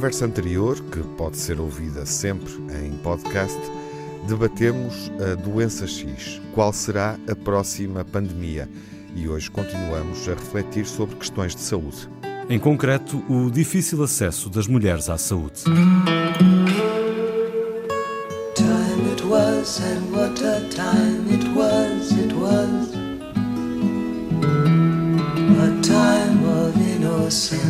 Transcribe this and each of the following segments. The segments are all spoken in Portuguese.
conversa anterior, que pode ser ouvida sempre em podcast, debatemos a doença X. Qual será a próxima pandemia? E hoje continuamos a refletir sobre questões de saúde. Em concreto, o difícil acesso das mulheres à saúde. Time it was and what a time it was, it was a time of innocence,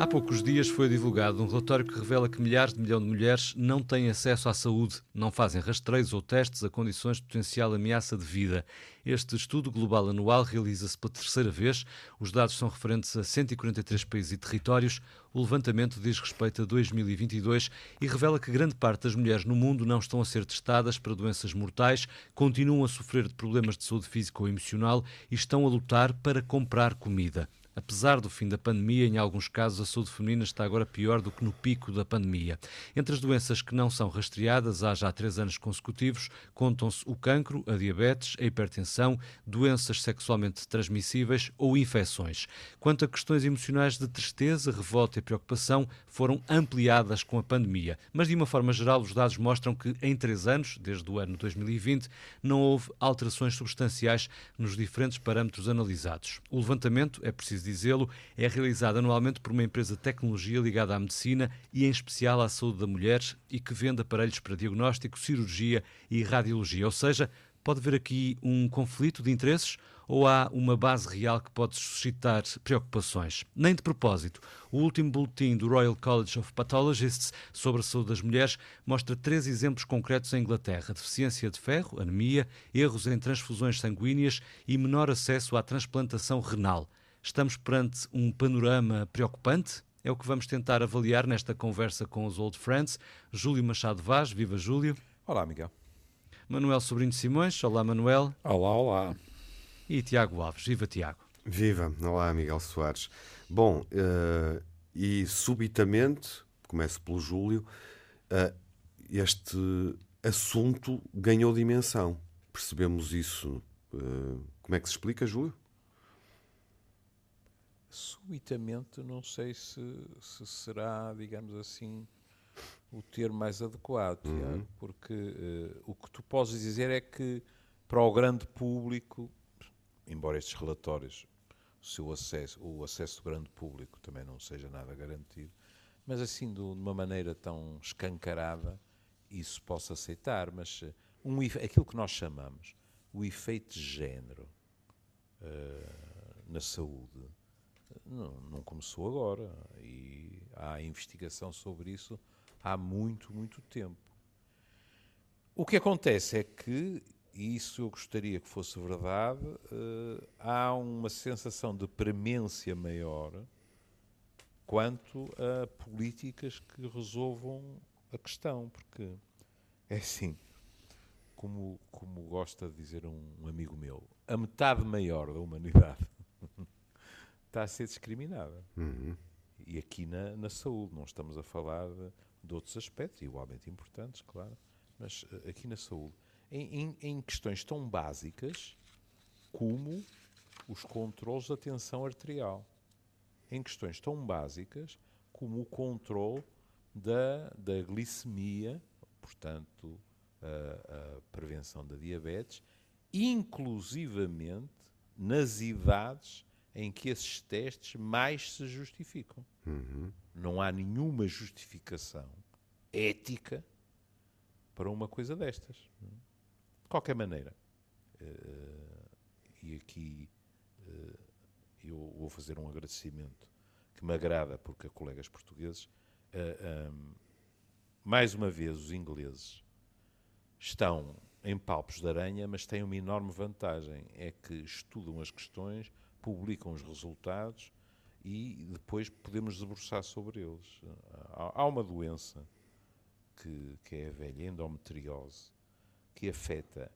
Há poucos dias foi divulgado um relatório que revela que milhares de milhões de mulheres não têm acesso à saúde, não fazem rastreios ou testes a condições de potencial ameaça de vida. Este estudo global anual realiza-se pela terceira vez. Os dados são referentes a 143 países e territórios. O levantamento diz respeito a 2022 e revela que grande parte das mulheres no mundo não estão a ser testadas para doenças mortais, continuam a sofrer de problemas de saúde física ou emocional e estão a lutar para comprar comida. Apesar do fim da pandemia, em alguns casos a saúde feminina está agora pior do que no pico da pandemia. Entre as doenças que não são rastreadas há já três anos consecutivos, contam-se o cancro, a diabetes, a hipertensão, doenças sexualmente transmissíveis ou infecções. Quanto a questões emocionais de tristeza, revolta e preocupação, foram ampliadas com a pandemia. Mas, de uma forma geral, os dados mostram que em três anos, desde o ano 2020, não houve alterações substanciais nos diferentes parâmetros analisados. O levantamento, é preciso dizê-lo, é realizada anualmente por uma empresa de tecnologia ligada à medicina e, em especial, à saúde da mulher e que vende aparelhos para diagnóstico, cirurgia e radiologia. Ou seja, pode haver aqui um conflito de interesses ou há uma base real que pode suscitar preocupações? Nem de propósito. O último boletim do Royal College of Pathologists sobre a saúde das mulheres mostra três exemplos concretos em Inglaterra: deficiência de ferro, anemia, erros em transfusões sanguíneas e menor acesso à transplantação renal. Estamos perante um panorama preocupante? É o que vamos tentar avaliar nesta conversa com os Old Friends. Júlio Machado Vaz, viva Júlio. Olá, Miguel. Manuel Sobrinho Simões, olá Manuel. Olá, olá. E Tiago Alves, viva Tiago. Viva, olá Miguel Soares. Bom, uh, e subitamente, começo pelo Júlio, uh, este assunto ganhou dimensão. Percebemos isso. Uh, como é que se explica, Júlio? Subitamente, não sei se, se será, digamos assim, o termo mais adequado, uhum. porque uh, o que tu podes dizer é que para o grande público, embora estes relatórios, o seu acesso, o acesso do grande público também não seja nada garantido, mas assim de uma maneira tão escancarada, isso posso aceitar, mas eh, um, aquilo que nós chamamos o efeito de género uh, na saúde não, não começou agora e há investigação sobre isso há muito, muito tempo. O que acontece é que, e isso eu gostaria que fosse verdade, uh, há uma sensação de premência maior quanto a políticas que resolvam a questão, porque é assim, como, como gosta de dizer um, um amigo meu, a metade maior da humanidade está a ser discriminada. Uhum. E aqui na, na saúde, não estamos a falar de, de, outros aspectos, igualmente importantes, claro, mas uh, aqui na saúde. Em, em, em, questões tão básicas como os controles da tensão arterial. Em questões tão básicas como o controle da, da glicemia, portanto, a, a prevenção da diabetes, inclusivamente nas idades em que esses testes mais se justificam. Uhum. Não há nenhuma justificação ética para uma coisa destas. De qualquer maneira, uh, e aqui uh, eu vou fazer um agradecimento que me agrada porque há colegas portugueses, uh, eh, um, mais uma vez os ingleses estão em palpos de aranha, mas têm uma enorme vantagem, é que estudam as questões publicam os resultados e depois podemos debruçar sobre eles. Há, uma doença que, que é a velha endometriose, que afeta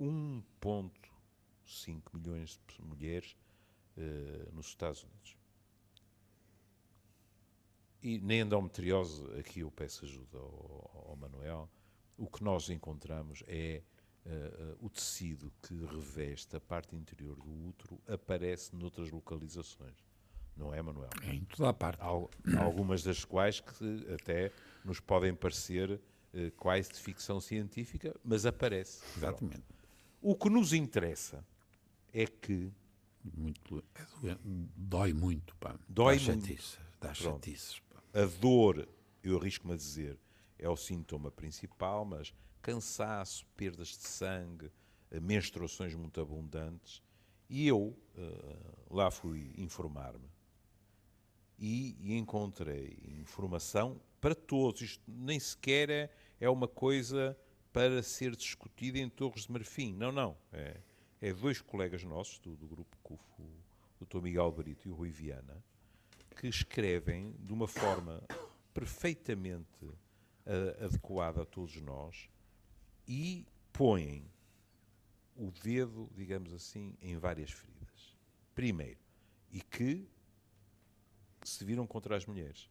1,5 milhões de mulheres uh, nos Estados Unidos. E nem endometriose, aqui eu peço ajuda ao, ao Manuel, o que nós encontramos é uh, uh, o tecido que reveste a parte interior do útero aparece noutras localizações. Não é, Manuel? É em toda a parte. Al algumas das quais que até nos podem parecer uh, quase de ficção científica, mas aparece. Exatamente. O que nos interessa é que. Muito, é, dói muito, pá. Dói dá muito. Chatice, dá chatices. A dor, eu arrisco-me a dizer, é o sintoma principal, mas cansaço, perdas de sangue, eh, menstruações muito abundantes. E eu uh, lá fui informar-me e, encontrei informação para todos. Isto nem sequer é, é uma coisa para ser discutida em Torres de Marfim. Não, não. É, é dois colegas nossos do, do grupo CUFO, o Dr. Miguel Barito e o Rui Viana, que escrevem de uma forma perfeitamente uh, adequada a todos nós e põem o dedo, digamos assim, em várias feridas. Primeiro, e que se viram contra as mulheres.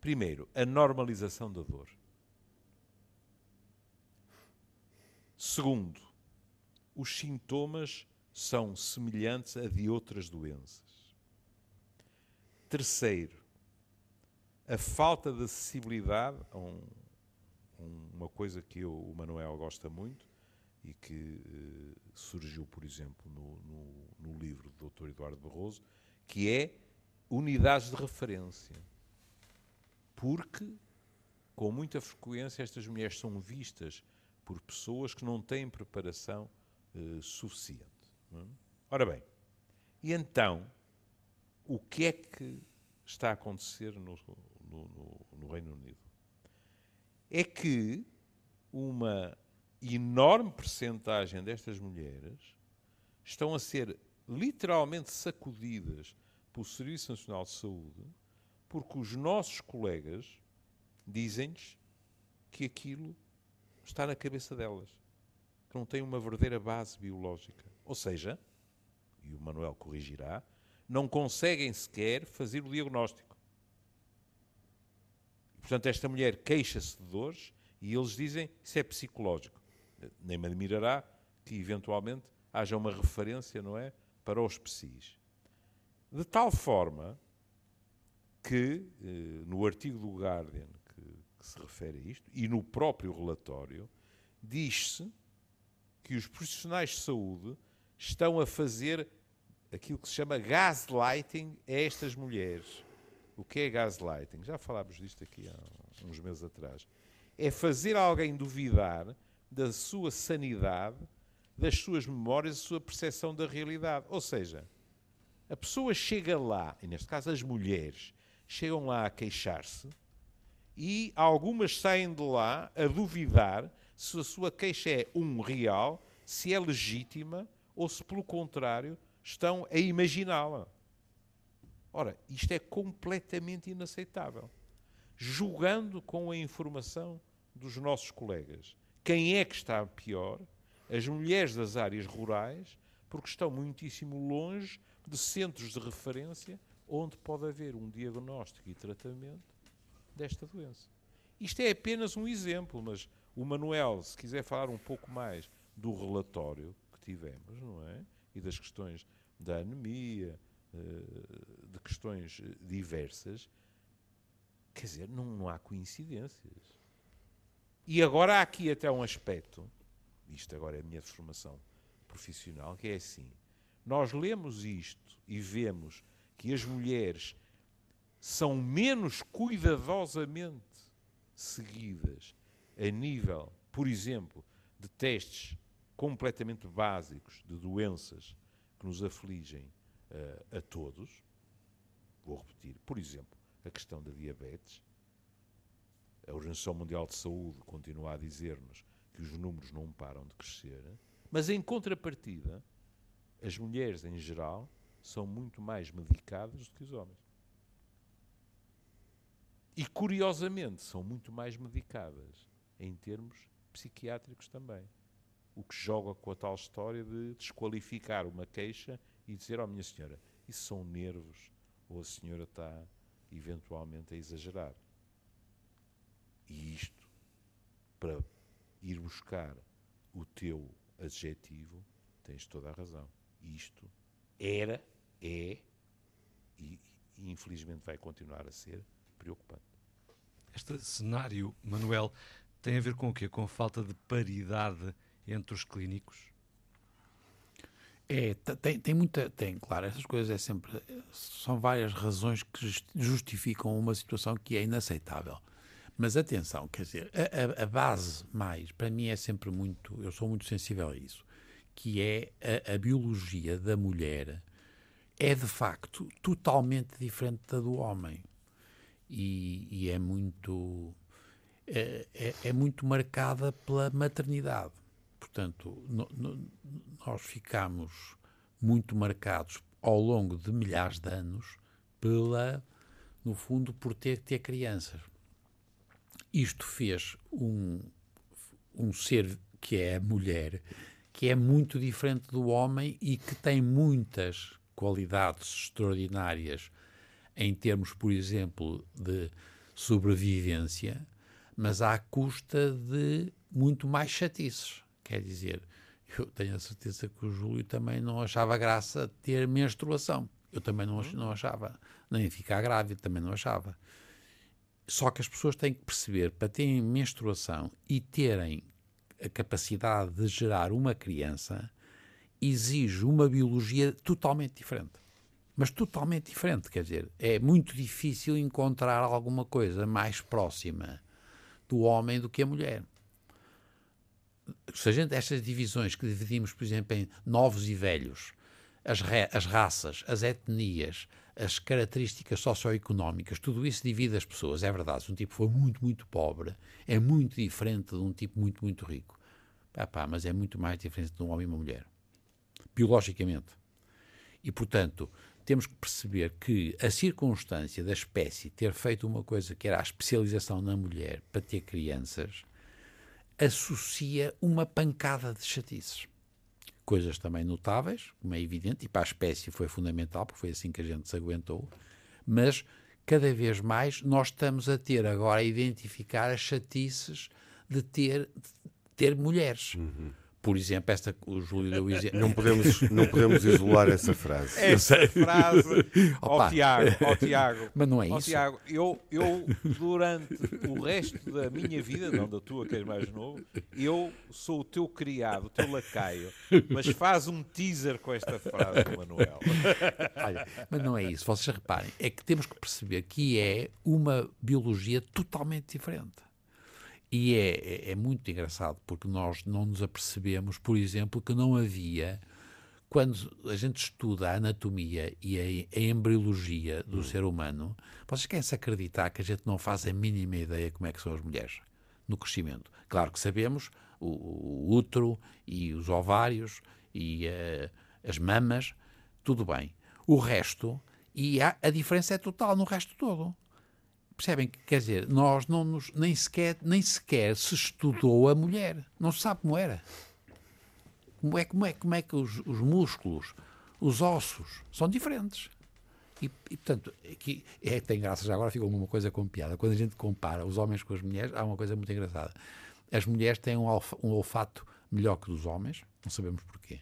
Primeiro, a normalização da dor. Segundo, os sintomas são semelhantes a de outras doenças. Terceiro, a falta de acessibilidade a um, uma coisa que eu, o Manuel gosta muito e que eh, surgiu, por exemplo, no, no, no, livro do Dr. Eduardo Barroso, que é unidades de referência. Porque, com muita frequência, estas mulheres são vistas por pessoas que não têm preparação eh, suficiente. É? Ora bem, e então, o que é que está a acontecer no, no, no Reino Unido? É que uma enorme percentagem destas mulheres estão a ser literalmente sacudidas pelo Serviço Nacional de Saúde porque os nossos colegas dizem-lhes que aquilo está na cabeça delas, que não tem uma verdadeira base biológica. Ou seja, e o Manuel corrigirá, não conseguem sequer fazer o diagnóstico. Portanto, esta mulher queixa-se de dores e eles dizem isso é psicológico. Nem me admirará que, eventualmente, haja uma referência, não é, para os psis. De tal forma que, eh, no artigo do Guardian que, que se refere a isto, e no próprio relatório, diz-se que os profissionais de saúde estão a fazer aquilo que se chama gaslighting a estas mulheres. O que é gaslighting? Já falámos disto aqui há uns meses atrás. É fazer alguém duvidar da sua sanidade, das suas memórias, da sua percepção da realidade. Ou seja, a pessoa chega lá, e neste caso as mulheres, chegam lá a queixar-se e algumas saem de lá a duvidar se a sua queixa é um real, se é legítima ou se, pelo contrário, estão a imaginá-la. Ora, isto é completamente inaceitável. Julgando com a informação dos nossos colegas, quem é que está pior? As mulheres das áreas rurais, porque estão muitíssimo longe de centros de referência onde pode haver um diagnóstico e tratamento desta doença. Isto é apenas um exemplo, mas o Manuel, se quiser falar um pouco mais do relatório que tivemos, não é? E das questões da anemia, de questões diversas, quer dizer, não, não há coincidências. E agora há aqui até um aspecto, isto agora é a minha formação profissional, que é assim: nós lemos isto e vemos que as mulheres são menos cuidadosamente seguidas a nível, por exemplo, de testes completamente básicos de doenças que nos afligem uh, a todos. Vou repetir, por exemplo, a questão da diabetes. A Organização Mundial de Saúde continua a dizer-nos que os números não param de crescer, mas em contrapartida, as mulheres em geral são muito mais medicadas do que os homens. E curiosamente, são muito mais medicadas em termos psiquiátricos também. O que joga com a tal história de desqualificar uma queixa e dizer, oh minha senhora, isso são nervos ou a senhora está eventualmente a exagerar. E isto, para ir buscar o teu adjetivo, tens toda a razão. Isto era, é e, e infelizmente vai continuar a ser preocupante. Este cenário, Manuel, tem a ver com o quê? Com a falta de paridade entre os clínicos? É, tem, tem muita, tem, claro, essas coisas é sempre, são várias razões que justificam uma situação que é inaceitável. Mas atenção, quer dizer, a, a, base mais, para mim é sempre muito, eu sou muito sensível a isso, que é a, a biologia da mulher é de facto totalmente diferente da do homem. E, e é muito é, é, é, muito marcada pela maternidade. Portanto, no, no, nós ficamos muito marcados ao longo de milhares de anos pela, no fundo, por ter ter crianças. Isto fez um, um ser que é a mulher, que é muito diferente do homem e que tem muitas qualidades extraordinárias em termos, por exemplo, de sobrevivência, mas à custa de muito mais chatices. Quer dizer, eu tenho a certeza que o Júlio também não achava graça ter menstruação. Eu também não, não achava. Nem ficar grávida, também não achava. Só que as pessoas têm que perceber, para terem menstruação e terem a capacidade de gerar uma criança, exige uma biologia totalmente diferente. Mas totalmente diferente, quer dizer, é muito difícil encontrar alguma coisa mais próxima do homem do que a mulher. Se a gente, estas divisões que dividimos, por exemplo, em novos e velhos, as, as raças, as etnias, as características socioeconómicas, tudo isso divide as pessoas, é verdade. Se um tipo for muito, muito pobre, é muito diferente de um tipo muito, muito rico. Pá, pá, mas é muito mais diferente de um homem e uma mulher biologicamente. E, portanto, temos que perceber que a circunstância da espécie ter feito uma coisa que era a especialização na mulher para ter crianças associa uma pancada de chatices. Coisas também notáveis, como é evidente, e para a espécie foi fundamental, porque foi assim que a gente se aguentou, mas cada vez mais nós estamos a ter agora a identificar as chatices de ter, de ter mulheres. Uhum por exemplo, esta o Júlio deu exemplo. Não podemos, não podemos isolar essa frase. Essa frase ao Tiago, ao Tiago. Mas não é isso. Tiago, eu, eu, durante o resto da minha vida, não da tua, que és mais novo, eu sou o teu criado, o teu lacaio. Mas faz um teaser com esta frase, Manuel. Olha, mas não é isso. Vocês reparem, é que temos que perceber que é uma biologia totalmente diferente. E é, é, é, muito engraçado, porque nós não nos apercebemos, por exemplo, que não havia, quando a gente estuda a anatomia e a, a embriologia do hum. ser humano, vocês querem-se acreditar que a gente não faz a mínima ideia como é que são as mulheres no crescimento. Claro que sabemos o, o útero e os ovários e uh, as mamas, tudo bem. O resto, e há, a diferença é total no resto todo. Percebem? Quer dizer, nós não nos, nem, sequer, nem sequer se estudou a mulher. Não se sabe como era. Como é, como é, como é que os, os músculos, os ossos, são diferentes. E, e, portanto, aqui é, tem graça, já agora ficou uma coisa com piada. Quando a gente compara os homens com as mulheres, há uma coisa muito engraçada. As mulheres têm um, olfato melhor que dos homens, não sabemos porquê.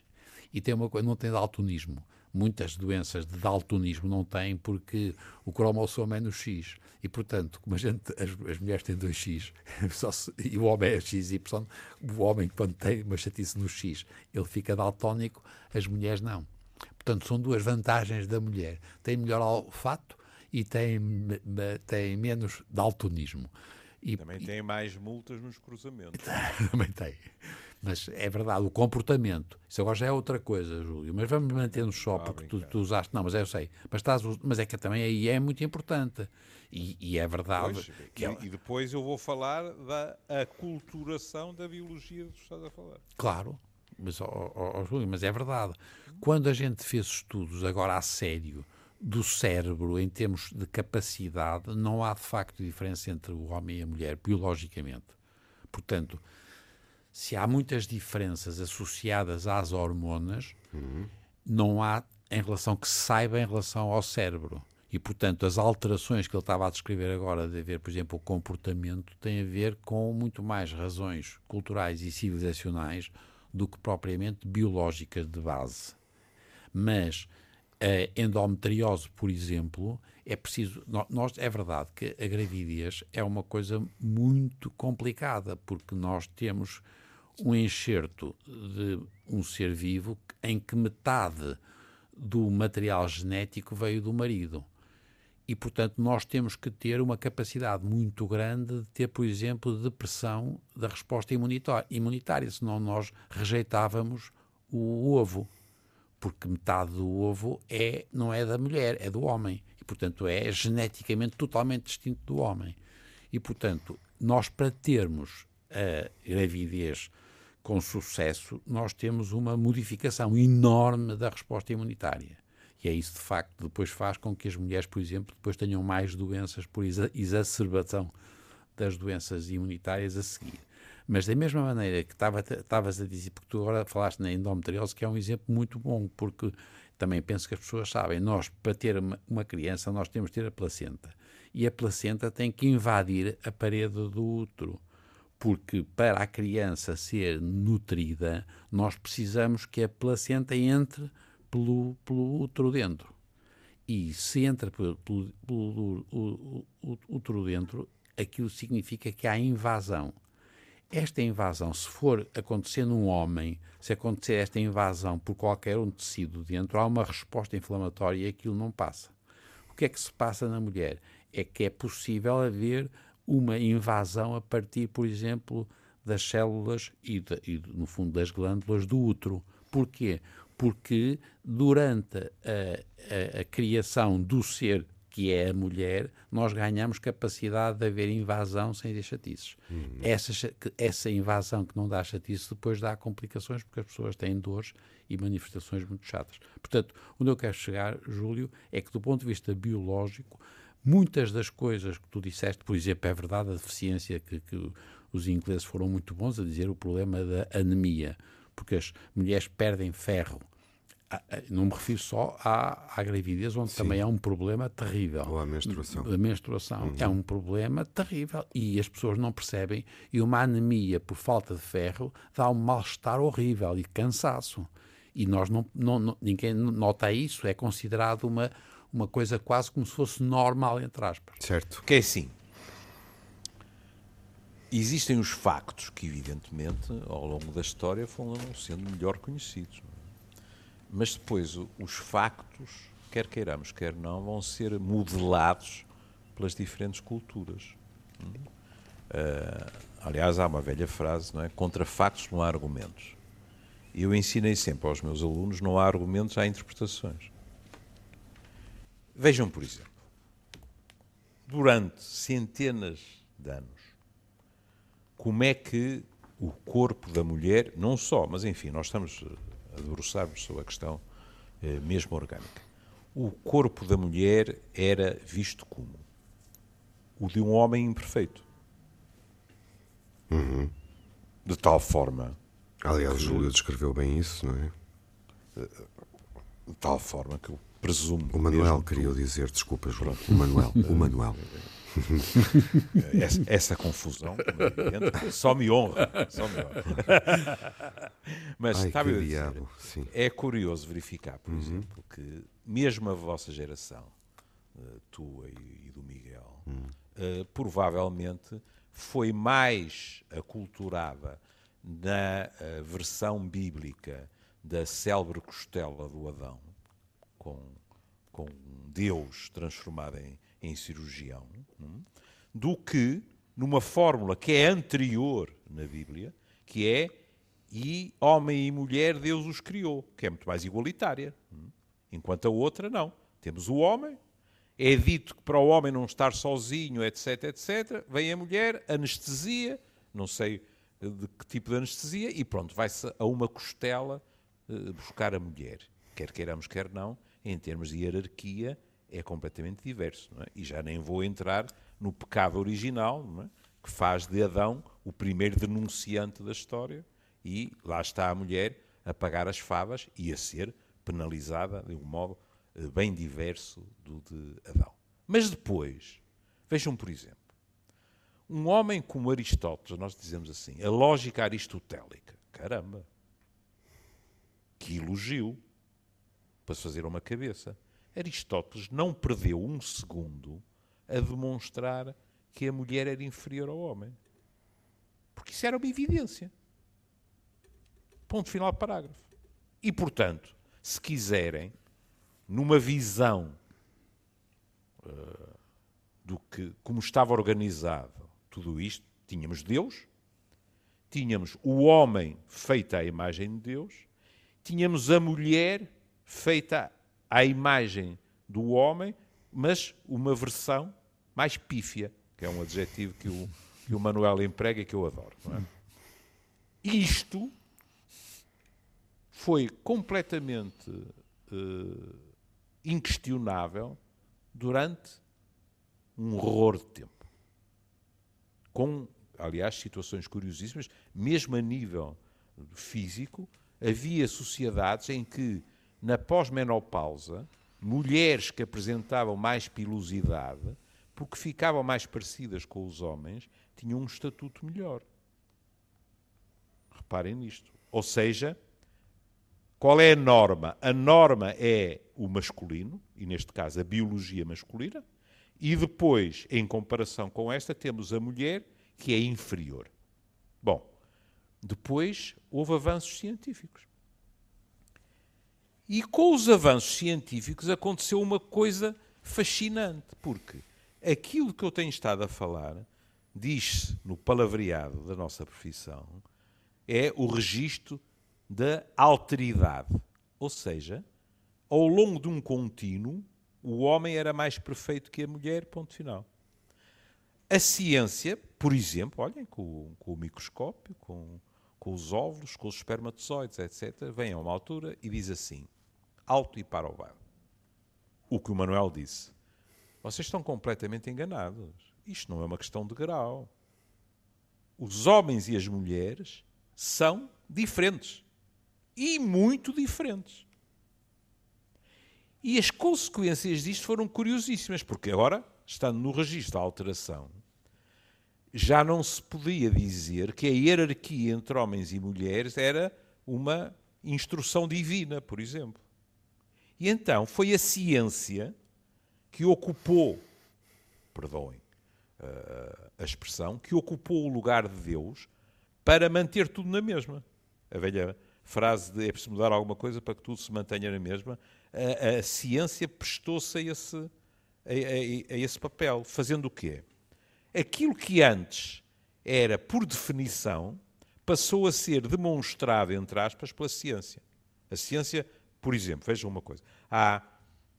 E tem uma coisa, não tem daltonismo muitas doenças de daltonismo não têm porque o cromossomo é no X. E, portanto, como a gente, as, as mulheres têm 2X se, e o homem é XY, o homem, quando tem uma chatice no X, ele fica daltónico, as mulheres não. Portanto, são duas vantagens da mulher. Tem melhor olfato e tem, tem menos daltonismo. E, também tem mais multas nos cruzamentos. também tem. Mas é verdade, o comportamento. Isso agora já é outra coisa, Júlio. Mas vamos manter-nos só, ah, porque tu, tu, usaste. Não, mas eu sei. Mas, estás, mas é que também aí é muito importante. E, e é verdade. Pois, que e, e, depois eu vou falar da aculturação da biologia que tu estás a falar. Claro. Mas, oh, oh, Júlio, mas é verdade. Quando a gente fez estudos agora a sério do cérebro em termos de capacidade, não há de facto diferença entre o homem e a mulher, biologicamente. Portanto, se há muitas diferenças associadas às hormonas, uhum. não há em relação que se saiba em relação ao cérebro. E, portanto, as alterações que ele estava a descrever agora, de ver, por exemplo, o comportamento, têm a ver com muito mais razões culturais e civilizacionais do que propriamente biológicas de base. Mas a endometriose, por exemplo, é preciso. Nós, é verdade que a gravidez é uma coisa muito complicada, porque nós temos um enxerto de um ser vivo em que metade do material genético veio do marido. E, portanto, nós temos que ter uma capacidade muito grande de ter, por exemplo, depressão da resposta imunitária, senão nós rejeitávamos o ovo, porque metade do ovo é, não é da mulher, é do homem, e, portanto, é geneticamente totalmente distinto do homem. E, portanto, nós para termos a gravidez com sucesso, nós temos uma modificação enorme da resposta imunitária. E é isso, de facto, depois faz com que as mulheres, por exemplo, depois tenham mais doenças por exacerbação das doenças imunitárias a seguir. Mas da mesma maneira que estavas a dizer, porque tu agora falaste na endometriose, que é um exemplo muito bom, porque também penso que as pessoas sabem, nós, para ter uma, uma criança, nós temos de ter a placenta. E a placenta tem que invadir a parede do útero porque para a criança ser nutrida, nós precisamos que a placenta entre pelo, pelo útero dentro. E se entra pelo, pelo, pelo útero dentro, aquilo significa que há invasão. Esta invasão, se for acontecer num homem, se acontecer esta invasão por qualquer um tecido dentro, há uma resposta inflamatória e aquilo não passa. O que é que se passa na mulher? É que é possível haver uma invasão a partir, por exemplo, das células e, de, e no fundo, das glândulas do útero. Porquê? porque durante a, a, a, criação do ser que é a mulher, nós ganhamos capacidade de haver invasão sem ter chatices. Uhum. Essa, essa invasão que não dá chatices depois dá complicações porque as pessoas têm dores e manifestações muito chatas. Portanto, onde eu quero chegar, Júlio, é que do ponto de vista biológico, muitas das coisas que tu disseste, por exemplo, é verdade a deficiência que, que os ingleses foram muito bons a dizer o problema da anemia porque as mulheres perdem ferro. Ah, ah, não me refiro só à, à gravidez, onde Sim. também há um problema terrível. Ou à menstruação. A menstruação uhum. é um problema terrível e as pessoas não percebem. E uma anemia por falta de ferro dá um mal-estar horrível e cansaço. E nós não, não, não, ninguém nota isso, é considerado uma, uma coisa quase como se fosse normal, entre aspas. Certo. Que é assim, Existem os factos que, evidentemente, ao longo da história foram sendo melhor conhecidos. Mas depois os factos, quer queiramos, quer não, vão ser modelados pelas diferentes culturas. Uh, aliás, há uma velha frase, não é? Contra factos não há argumentos. E eu ensinei sempre aos meus alunos: não há argumentos, há interpretações. Vejam, por exemplo, durante centenas de anos, como é que o corpo da mulher, não só, mas enfim, nós estamos a debruçar-nos sobre a questão eh, mesmo orgânica. O corpo da mulher era visto como o de um homem imperfeito. Uhum. De tal forma. Aliás, Júlio descreveu bem isso, não é? De tal forma que eu presumo. O Manuel queria dizer, desculpa, João. O Manuel. O Manuel. essa, essa, confusão, é só me honra. Só me honra. Mas Ai, sabe, dizer, é curioso verificar, por uhum. exemplo, que mesmo a vossa geração, uh, tua e, do Miguel, uhum. uh, provavelmente foi mais aculturada na uh, versão bíblica da célebre costela do Adão, com, com Deus transformado em, em cirurgião, hum, do que numa fórmula que é anterior na Bíblia, que é e homem e mulher Deus os criou, que é muito mais igualitária. Hum. Enquanto a outra, não. Temos o homem, é dito que para o homem não estar sozinho, etc, etc. Vem a mulher, anestesia, não sei de que tipo de anestesia, e pronto, vai-se a uma costela uh, buscar a mulher. Quer queiramos, quer não, em termos de hierarquia, é completamente diverso. É? E já nem vou entrar no pecado original, é? que faz de Adão o primeiro denunciante da história, e lá está a mulher a pagar as favas e a ser penalizada de um modo eh, bem diverso do de Adão. Mas depois, vejam por exemplo, um homem como Aristóteles, nós dizemos assim, a lógica aristotélica, caramba, que elogio para se fazer uma cabeça. Aristóteles não perdeu um segundo a demonstrar que a mulher era inferior ao homem. Porque isso era uma evidência. Ponto final parágrafo. E, portanto, se quiserem, numa visão uh, do que, como estava organizado tudo isto, tínhamos Deus, tínhamos o homem feito à imagem de Deus, tínhamos a mulher feita à imagem do homem, mas uma versão mais pífia, que é um adjetivo que o, que o Manuel emprega e que eu adoro. É? Isto foi completamente uh, inquestionável durante um horror de tempo. Com, aliás, situações curiosíssimas, mesmo a nível físico, havia sociedades em que, na pós-menopausa, mulheres que apresentavam mais pilosidade, porque ficavam mais parecidas com os homens, tinham um estatuto melhor. Reparem nisto. Ou seja, qual é a norma? A norma é o masculino, e neste caso a biologia masculina, e depois, em comparação com esta, temos a mulher, que é inferior. Bom, depois houve avanços científicos. E com os avanços científicos aconteceu uma coisa fascinante, porque aquilo que eu tenho estado a falar, diz-se no palavreado da nossa profissão, é o registro da alteridade. Ou seja, ao longo de um contínuo, o homem era mais perfeito que a mulher, ponto final. A ciência, por exemplo, olhem, com, com o microscópio, com, com os óvulos, com os espermatozoides, etc., vem a uma altura e diz assim: alto e para o baile. O que o Manuel disse. Vocês estão completamente enganados. Isto não é uma questão de grau. Os homens e as mulheres são diferentes. E muito diferentes. E as consequências disto foram curiosíssimas, porque agora, estando no registro da alteração, já não se podia dizer que a hierarquia entre homens e mulheres era uma instrução divina, por exemplo. E então foi a ciência que ocupou, perdoem uh, a expressão, que ocupou o lugar de Deus para manter tudo na mesma. A velha frase de é preciso mudar alguma coisa para que tudo se mantenha na mesma. A, a ciência prestou-se a esse, a, a, a esse papel, fazendo o quê? Aquilo que antes era, por definição, passou a ser demonstrado, entre aspas, pela ciência. A ciência, por exemplo, vejam uma coisa. Há,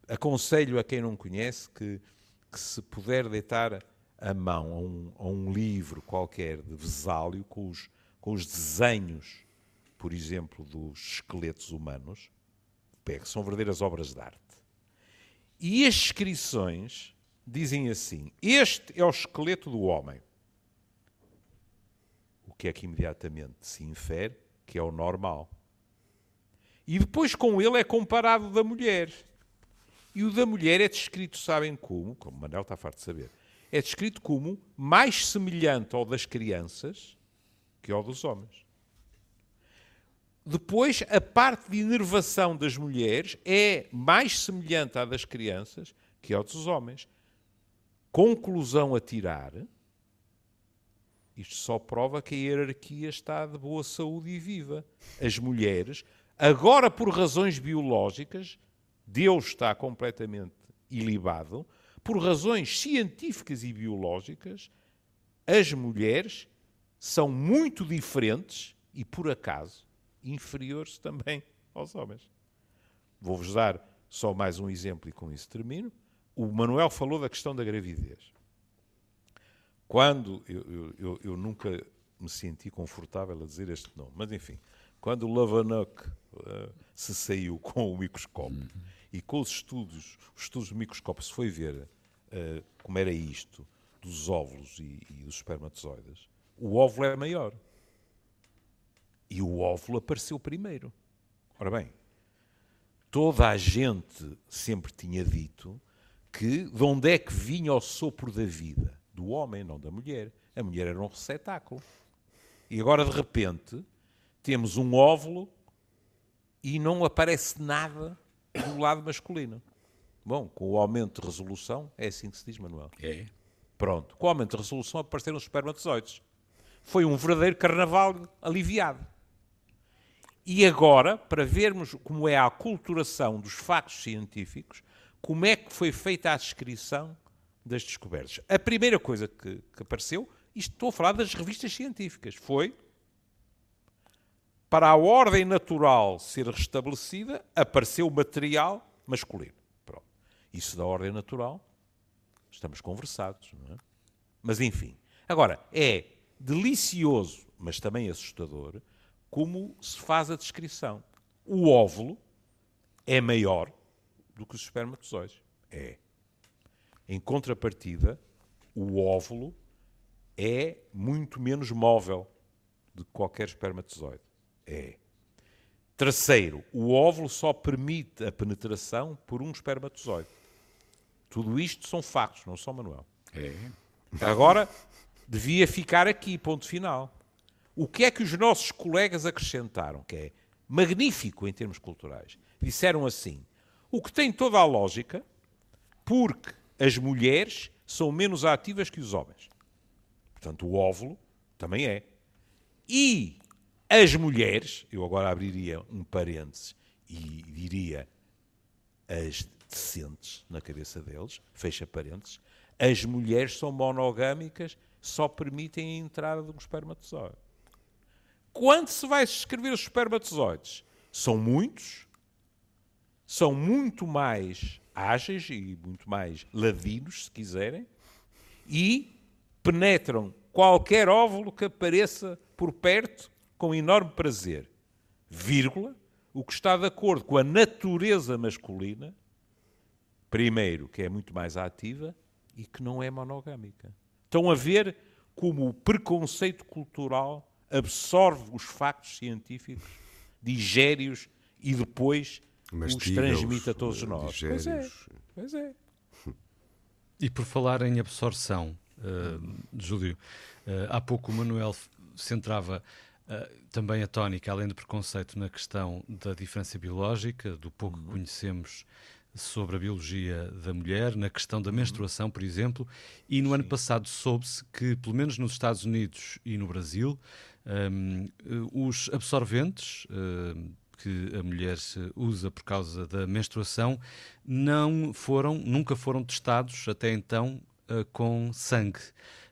aconselho a quem não conhece que, que se puder deitar a mão a um, a um livro qualquer de Vesálio com os, com os desenhos, por exemplo, dos esqueletos humanos, pegue, são verdadeiras obras de arte. E as inscrições dizem assim: Este é o esqueleto do homem. O que é que imediatamente se infere que é o normal. E depois com ele é comparado da mulher. E o da mulher é descrito, sabem como? Como o Manel está farto de saber. É descrito como mais semelhante ao das crianças que ao dos homens. Depois, a parte de inervação das mulheres é mais semelhante à das crianças que ao dos homens. Conclusão a tirar, isto só prova que a hierarquia está de boa saúde e viva. As mulheres, agora por razões biológicas, Deus está completamente ilibado, por razões científicas e biológicas, as mulheres são muito diferentes e, por acaso, inferiores também aos homens. Vou-vos dar só mais um exemplo e com isso termino. O Manuel falou da questão da gravidez. Quando eu, eu, eu nunca me senti confortável a dizer este nome, mas enfim, quando o Lavanuck uh, se saiu com o microscópio uhum. e com os estudos, os estudos do microscópio se foi ver uh, como era isto dos óvulos e, e dos espermatozoides, o óvulo é maior. E o óvulo apareceu primeiro. Ora bem, toda a gente sempre tinha dito que de onde é que vinha o sopro da vida? Do homem, não da mulher. A mulher era um receptáculo. E agora, de repente, temos um óvulo e não aparece nada do lado masculino. Bom, com o aumento de resolução, é assim que se diz, Manuel. É. Pronto, com o aumento de resolução apareceram os espermatozoides. Foi um verdadeiro carnaval aliviado. E agora, para vermos como é a aculturação dos factos científicos, como é que foi feita a descrição das descobertas. A primeira coisa que, que apareceu, isto estou a falar das revistas científicas, foi para a ordem natural ser restabelecida, apareceu material masculino. Pronto. Isso da ordem natural, estamos conversados, não é? Mas enfim. Agora, é delicioso, mas também assustador, como se faz a descrição. O óvulo é maior do que os espermatozoides. É. Em contrapartida, o óvulo é muito menos móvel do que qualquer espermatozoide. É. Terceiro, o óvulo só permite a penetração por um espermatozoide. Tudo isto são factos, não são, Manuel? É. Agora, devia ficar aqui, ponto final. O que é que os nossos colegas acrescentaram, que é magnífico em termos culturais? Disseram assim: o que tem toda a lógica, porque as mulheres são menos ativas que os homens. Portanto, o óvulo também é. E as mulheres, eu agora abriria um parênteses e diria as decentes na cabeça deles, fecha parênteses, as mulheres são monogâmicas, só permitem a entrada de um espermatozoide. Quando se vai escrever os espermatozoides? São muitos, são muito mais ágeis e muito mais ladinos, se quiserem, e penetram qualquer óvulo que apareça por perto com enorme prazer, vírgula, o que está de acordo com a natureza masculina, primeiro, que é muito mais ativa e que não é monogâmica. Estão a ver como o preconceito cultural absorve os factos científicos, digere-os e depois os transmite a todos nós. Pois é, pois é. E por falar em absorção, uh, Júlio, uh, há pouco o Manuel centrava uh, também a tónica, além do preconceito, na questão da diferença biológica, do pouco que conhecemos sobre a biologia da mulher, na questão da menstruação, por exemplo, e no Sim. ano passado soube-se que, pelo menos nos Estados Unidos e no Brasil, um, os absorventes um, que a mulher usa por causa da menstruação não foram, nunca foram testados até então uh, com sangue.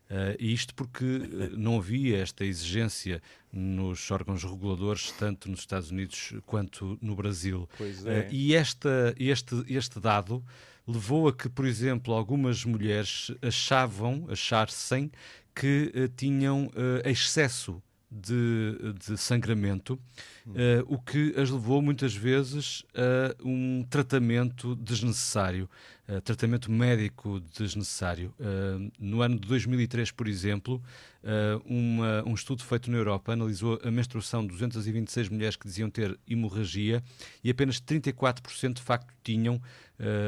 Uh, isto porque uh, não havia esta exigência nos órgãos reguladores, tanto nos Estados Unidos quanto no Brasil. Pois é. Uh, e esta, este, este dado levou a que, por exemplo, algumas mulheres achavam, achassem que tinham excesso de, de sangramento, uh, o que as levou muitas vezes a um tratamento desnecessário, uh, tratamento médico desnecessário. Uh, no ano de 2003, por exemplo, uma, um estudo feito na Europa analisou a menstruação de 226 mulheres que diziam ter hemorragia e apenas 34% de facto tinham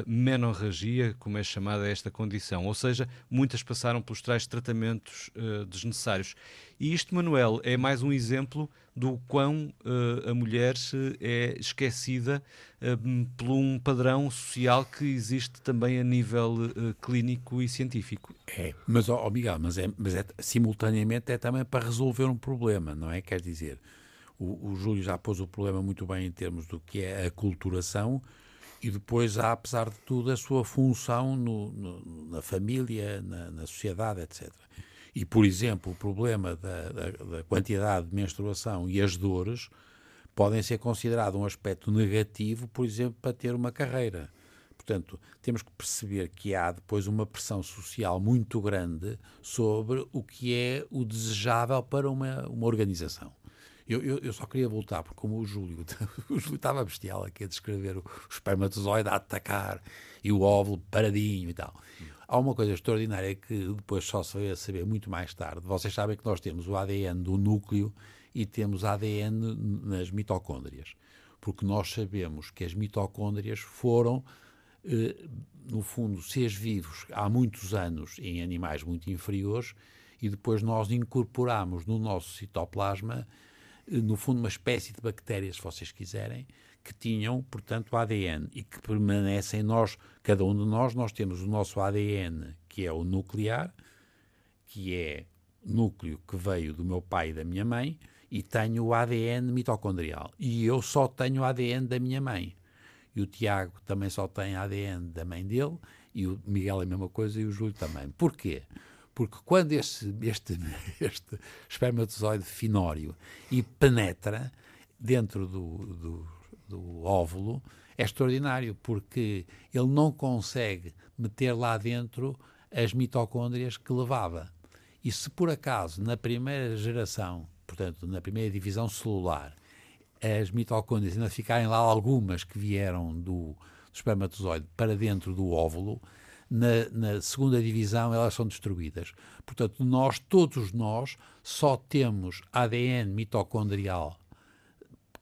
menorragia, como é chamada esta condição. Ou seja, muitas passaram pelos tais tratamentos desnecessários. E isto, Manuel, é mais um exemplo do quão uh, a mulher é esquecida uh, por um padrão social que existe também a nível uh, clínico e científico. É, mas, oh, Miguel, mas, é, mas é, simultaneamente é também para resolver um problema, não é? Quer dizer, o, o Júlio já pôs o problema muito bem em termos do que é a culturação e depois há, apesar de tudo, a sua função no, no, na família, na, na sociedade, etc. E, por exemplo, o problema da, da, da quantidade de menstruação e as dores podem ser considerados um aspecto negativo, por exemplo, para ter uma carreira. Portanto, temos que perceber que há depois uma pressão social muito grande sobre o que é o desejável para uma, uma organização. Eu, eu, eu, só queria voltar, porque como o Júlio, o Júlio estava bestial aqui a descrever o, espermatozoide a atacar e o óvulo paradinho e tal. Há uma coisa extraordinária que depois só se veio a saber muito mais tarde. Vocês sabem que nós temos o ADN do núcleo e temos ADN nas mitocôndrias. porque nós sabemos que as mitocôndrias foram, eh, no fundo, seres vivos há muitos anos em animais muito inferiores e depois nós incorporamos no nosso citoplasma, eh, no fundo, uma espécie de bactérias, se vocês quiserem, que tinham, portanto, ADN e que permanecem nós, cada um de nós, nós temos o nosso ADN, que é o nuclear, que é núcleo que veio do meu pai e da minha mãe, e tenho o ADN mitocondrial. E eu só tenho o ADN da minha mãe. E o Tiago também só tem ADN da mãe dele, e o Miguel é a mesma coisa, e o Júlio também. Porquê? Porque quando este, este, este espermatozoide finório e penetra dentro do, do, do óvulo, é extraordinário, porque ele não consegue meter lá dentro as mitocôndrias que levava. E se por acaso, na primeira geração, portanto, na primeira divisão celular, as mitocôndrias ainda ficarem lá algumas que vieram do, do espermatozoide para dentro do óvulo, na, na, segunda divisão elas são destruídas. Portanto, nós, todos nós, só temos ADN mitocondrial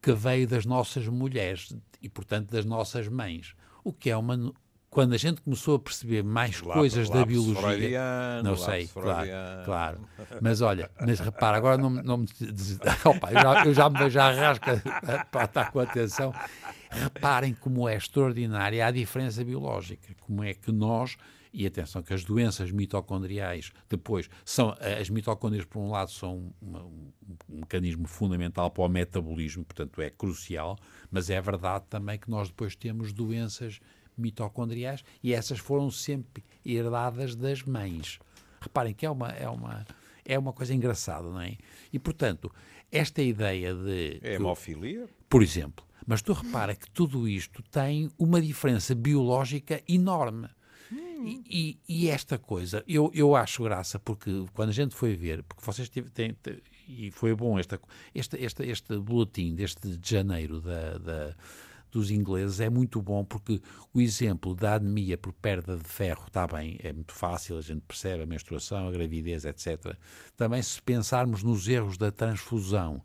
que veio das nossas mulheres e, portanto, das nossas mães. O que é uma. Quando a gente começou a perceber mais coisas da biologia. Não sei, claro, claro. Mas olha, mas repara, agora não, não me. Opa, eu, já, eu já me vejo à rasca para estar com atenção. Reparem como é extraordinária a diferença biológica. Como é que nós. E atenção, que as doenças mitocondriais, depois, são as mitocôndrias, por um lado, são uma- um, um mecanismo fundamental para o metabolismo, portanto, é crucial, mas é verdade também que nós depois temos doenças mitocondriais e essas foram sempre herdadas das mães. Reparem que é uma, é uma, é uma coisa engraçada, não é? E, portanto, esta ideia de. É hemofilia? por exemplo. Mas tu repara que tudo isto tem uma diferença biológica enorme. E, e- e esta coisa, eu, eu acho graça, porque quando a gente foi ver, porque vocês têm, e foi bom esta, este, este, este boletim deste de janeiro da, da- dos ingleses é muito bom, porque o exemplo da anemia por perda de ferro está bem, é muito fácil, a gente percebe a menstruação, a gravidez, etc. Também se pensarmos nos erros da transfusão,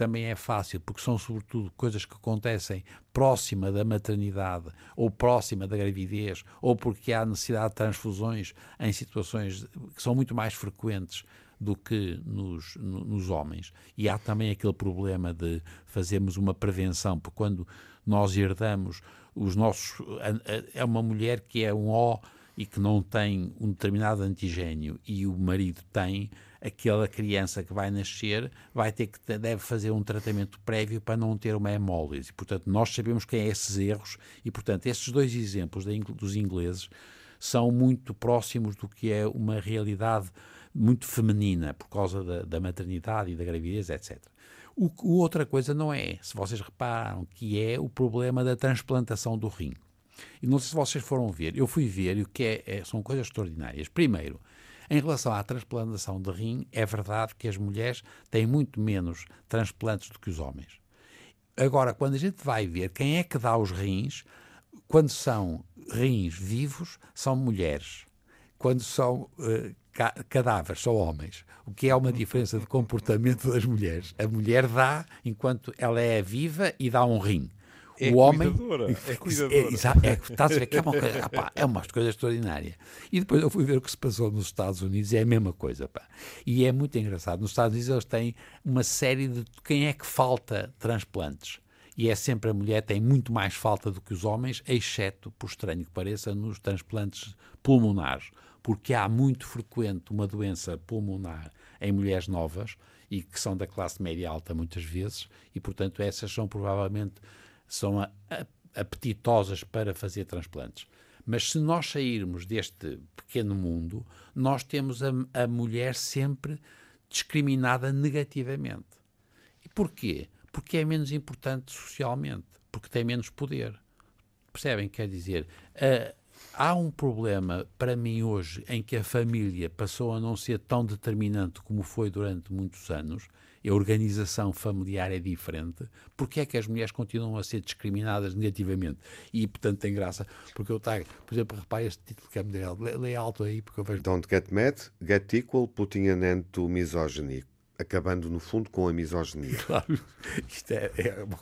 também é fácil, porque são sobretudo coisas que acontecem próxima da maternidade ou próxima da gravidez, ou porque há necessidade de transfusões em situações que são muito mais frequentes do que nos, no- nos homens. E há também aquele problema de fazermos uma prevenção, porque quando nós herdamos os nossos. É uma mulher que é um O e que não tem um determinado antigênio e o marido tem, aquela criança que vai nascer vai ter que deve fazer um tratamento prévio para não ter uma hemólise. Portanto, nós sabemos que é esses erros e, portanto, esses dois exemplos dos ingleses são muito próximos do que é uma realidade muito feminina por causa da, da maternidade e da gravidez, etc. O, o outra coisa não é, se vocês repararam, que é o problema da transplantação do rim. E não sei se vocês foram ver, eu fui ver e o que é, é- são coisas extraordinárias. Primeiro, em relação à transplantação de rim, é verdade que as mulheres têm muito menos transplantes do que os homens. Agora, quando a gente vai ver quem é que dá os rins, quando são rins vivos, são mulheres. Quando são eh, ca- cadáveres, são homens. O que é uma diferença de comportamento das mulheres. A mulher dá enquanto ela é viva e dá um rim. É o homem cuidadora, é cuidadora. É, é, estás a ver que é uma coisa, é uma coisa extraordinária. E depois eu fui ver o que se passou nos Estados Unidos, é a mesma coisa. Pá. E é muito engraçado. Nos Estados Unidos eles têm uma série de quem é que falta transplantes. E é sempre a mulher tem muito mais falta do que os homens, exceto, por estranho que pareça, nos transplantes pulmonares. Porque há muito frequente uma doença pulmonar em mulheres novas e que são da classe média alta muitas vezes, e portanto essas são provavelmente são a- a- apetitosas para fazer transplantes. Mas se nós sairmos deste pequeno mundo, nós temos a, a mulher sempre discriminada negativamente. E porquê? Porque é menos importante socialmente, porque tem menos poder. Percebem? Quer dizer, ah, há um problema para mim hoje em que a família passou a não ser tão determinante como foi durante muitos anos. A organização familiar é diferente. Porque é que as mulheres continuam a ser discriminadas negativamente? E, portanto, tem graça. Porque eu estava, por exemplo, repare este título que é modelo. Lê, alto aí, porque eu vejo. Don't get mad, get equal, putting an end to misogyny. Acabando no fundo com a misoginia. Claro, isto é, é uma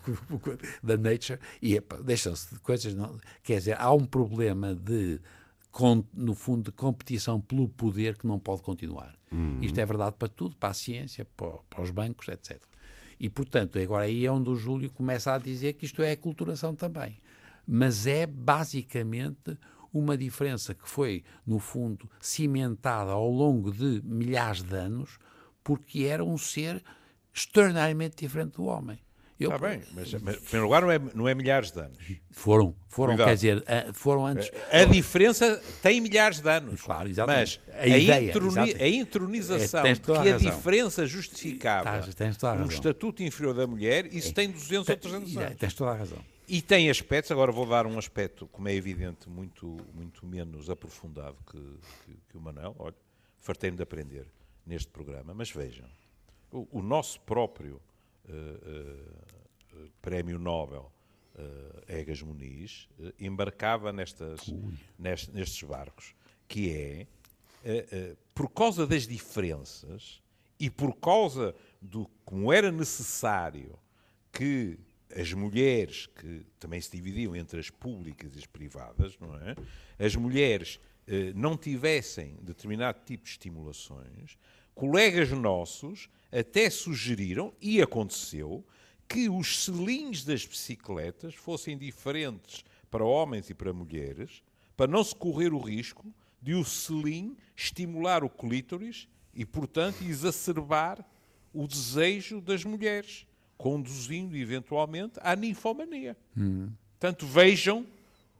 da nature e epá, deixam-se de coisas. Não, quer dizer, há um problema de, no fundo, de competição pelo poder que não pode continuar. Isto é verdade para tudo, para a ciência, para, para os bancos, etc. E, portanto, agora aí é onde o Júlio começa a dizer que isto é aculturação também. Mas é basicamente uma diferença que foi, no fundo, cimentada ao longo de milhares de anos, porque era um ser extraordinariamente diferente do homem. Eu- Está bem, mas, mas, em primeiro lugar não é, não é milhares de anos. Foram, foram, Cuidado. quer dizer, ah, foram antes. A diferença tem milhares de anos. Claro, exatamente. Mas A a, ideia, introni- exatamente. a entronização É, a que a razão. diferença justificava Tens- a um estatuto inferior da mulher, isso tem 200 ou 300 E- anos. Tens toda a razão. E tem aspectos, agora vou dar um aspecto, como é evidente, muito, muito menos aprofundado que, que, que o Manuel. Olha, fartei-me de aprender neste programa, mas vejam, o, o nosso próprio eh, eh, Prémio Nobel eh, Egas Muniz embarcava nestas, nest- nestes barcos, que é, por causa das diferenças e por causa do como era necessário que as mulheres, que também se dividiam entre as públicas e as privadas, não é? As mulheres eh, não tivessem determinado tipo de estimulações, colegas nossos até sugeriram, e aconteceu, que os selinhos das bicicletas fossem diferentes para homens e para mulheres, para não se correr o risco de o selim estimular o clítoris e, portanto, exacerbar o desejo das mulheres, conduzindo eventualmente à ninfomania. Portanto, vejam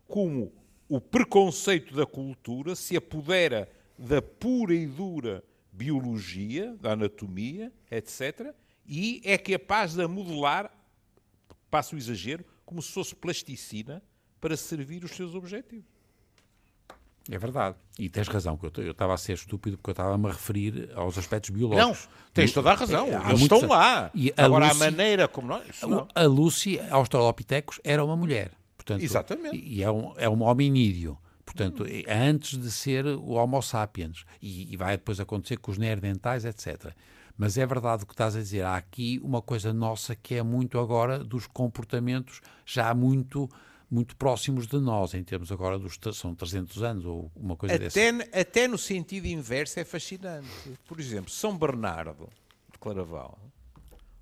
como o preconceito da cultura se apodera da pura e dura biologia, da anatomia, etc., e é capaz de a modelar, passo o exagero, como se fosse plasticina para servir os seus objetivos. É verdade. E tens razão, que eu estava a ser estúpido porque eu estava-me a referir aos aspectos biológicos. tens toda a razão. É, Eles estão lá. E a Agora, Lucy- a maneira como nós... não. A Lucy Australopithecus era uma mulher. Portanto, Exatamente. E é um, é um hominídeo. Portanto, é antes de ser o Homo sapiens. E, e vai depois acontecer com os neandertais, etc. Mas é verdade o que estás a dizer. Há aqui uma coisa nossa que é muito agora dos comportamentos já muito muito próximos de nós, em termos agora dos... São 300 anos ou uma coisa dessa. Até, até no sentido inverso é fascinante. Por exemplo, São Bernardo de Claraval,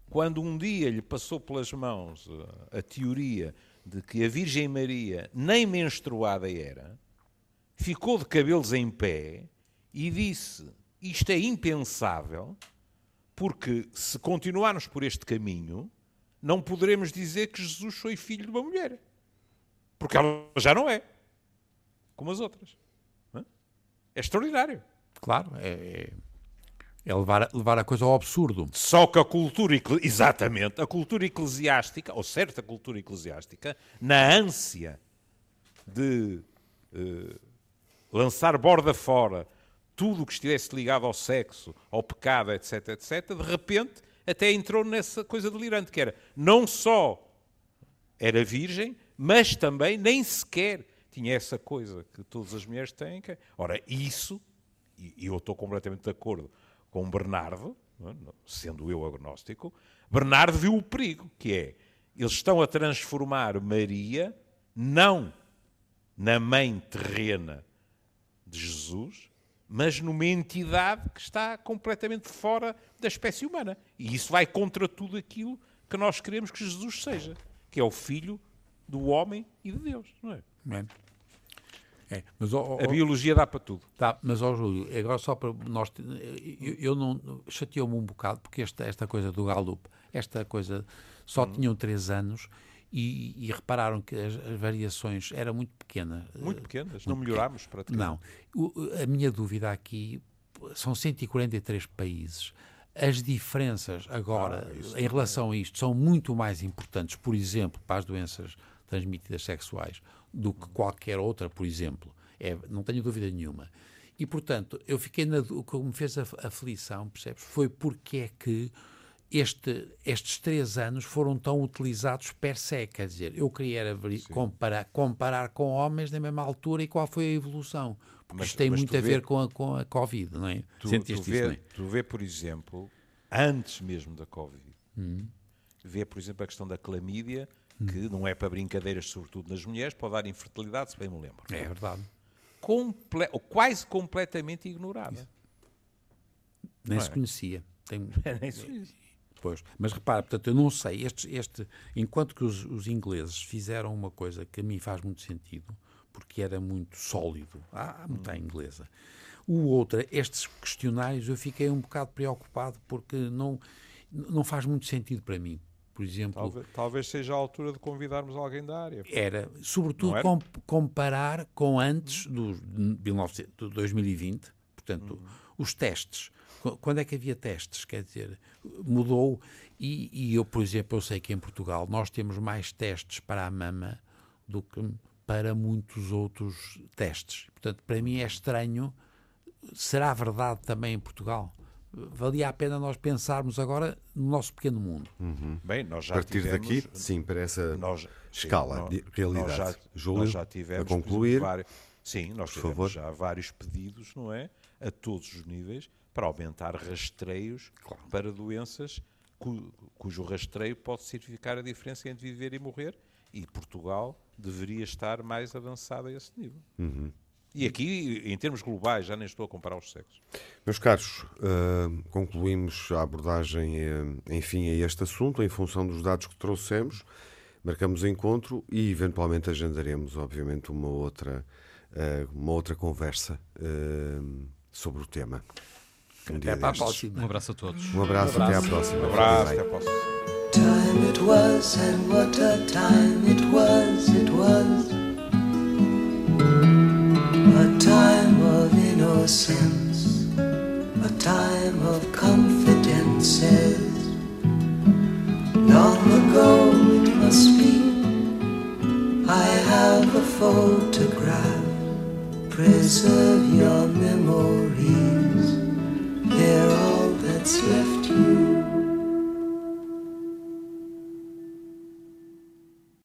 quando um dia lhe passou pelas mãos uh, a teoria de que a Virgem Maria nem menstruada era, ficou de cabelos em pé e disse: Isto é impensável, porque se continuarmos por este caminho, não poderemos dizer que Jesus foi filho de uma mulher. Porque ela já não é, como as outras. É? É extraordinário. Claro, é, é, é levar, a- levar a coisa ao absurdo. Só que a cultura, exatamente, a cultura eclesiástica, ou certa cultura eclesiástica, na ânsia de eh, lançar borda fora tudo o que estivesse ligado ao sexo, ao pecado, etc, etc, de repente até entrou nessa coisa delirante, que era não só era virgem, mas também nem sequer tinha essa coisa que todas as mulheres têm. Que... é- Ora, isso, e eu estou completamente de acordo com Bernardo, é? sendo eu agnóstico, Bernardo viu o perigo, que é, eles estão a transformar Maria não na mãe terrena de Jesus, mas numa entidade que está completamente fora da espécie humana. E isso vai contra tudo aquilo que nós queremos que Jesus seja, que é o filho do homem e de Deus, não é? é? É, mas, ó- ó- A biologia dá para tudo. Tá, mas ó Júlio, agora só para nós. Eu, eu não. chateou-me um bocado, porque esta, esta coisa do Gallup, esta coisa, só Uhum. tinham três anos e, e repararam que as, as variações eram muito pequenas. Muito pequenas, não melhorámos praticamente. Não. O- a minha dúvida aqui são 143 países. As diferenças agora em relação a isto são muito mais importantes, por exemplo, para as doenças transmitidas sexuais, do que qualquer outra, por exemplo. É, não tenho dúvida nenhuma. E, portanto, eu fiquei na, o que me fez a aflição, percebes? Foi porque é que este, estes três anos foram tão utilizados per se, quer dizer, eu queria comparar, comparar com homens na mesma altura e qual foi a evolução. Porque Mas- isto tem muito a vê- ver com a, com a Covid, não é? Tu, tu, Sentiste vê, isso, é? tu vê, por exemplo, antes mesmo da Covid. Vê, por exemplo, a questão da clamídia, que não é para brincadeiras, sobretudo nas mulheres, pode dar infertilidade, se bem me lembro. É verdade. Comple ou quase completamente ignorada. Nem Não se é? conhecia. Tem, Nem se conhecia. Pois. Mas repara, portanto, eu não sei, este, este, enquanto que os, os ingleses fizeram uma coisa que a mim faz muito sentido, porque era muito sólido, há há muita inglesa. O outro, estes questionários, eu fiquei um bocado preocupado porque não, não faz muito sentido para mim. Por exemplo, Talvez, talvez seja a altura de convidarmos alguém da área. era, sobretudo, era? com- comparar com antes do, de 1900 de 2020, portanto, Uhum. os testes. Qu- Quando é que havia testes? Quer dizer, mudou. E, e eu, por exemplo, eu sei que em Portugal nós temos mais testes para a mama do que para muitos outros testes. Portanto, para mim é estranho. Será verdade também em Portugal? Valia a pena nós pensarmos agora no nosso pequeno mundo. Bem, nós já A partir tivemos, daqui, sim, para essa nós, sim, escala nós- de realidade. Nós já, Júlio, nós já tivemos, a por exemplo, concluir. vários- sim, nós por tivemos favor. já vários pedidos, não é? A todos os níveis, para aumentar rastreios para doenças cu- cujo rastreio pode significar a diferença entre viver e morrer. E Portugal deveria estar mais avançado a esse nível. Uhum. E aqui, em termos globais, já nem estou a comparar os sexos. Meus caros, ah, concluímos a abordagem, eh, enfim, a este assunto, em função dos dados que trouxemos. Marcamos encontro e, eventualmente, agendaremos, obviamente, uma outra, ah, uma outra conversa sobre o tema. Um Até para a próxima. Um abraço a todos. Um abraço, até à próxima. Um abraço, até a próxima. Time it was, and what a time it was, it was a time of innocence, a time of confidences. Long ago it must be, I have a photograph. Preserve your memories, air all that's left you.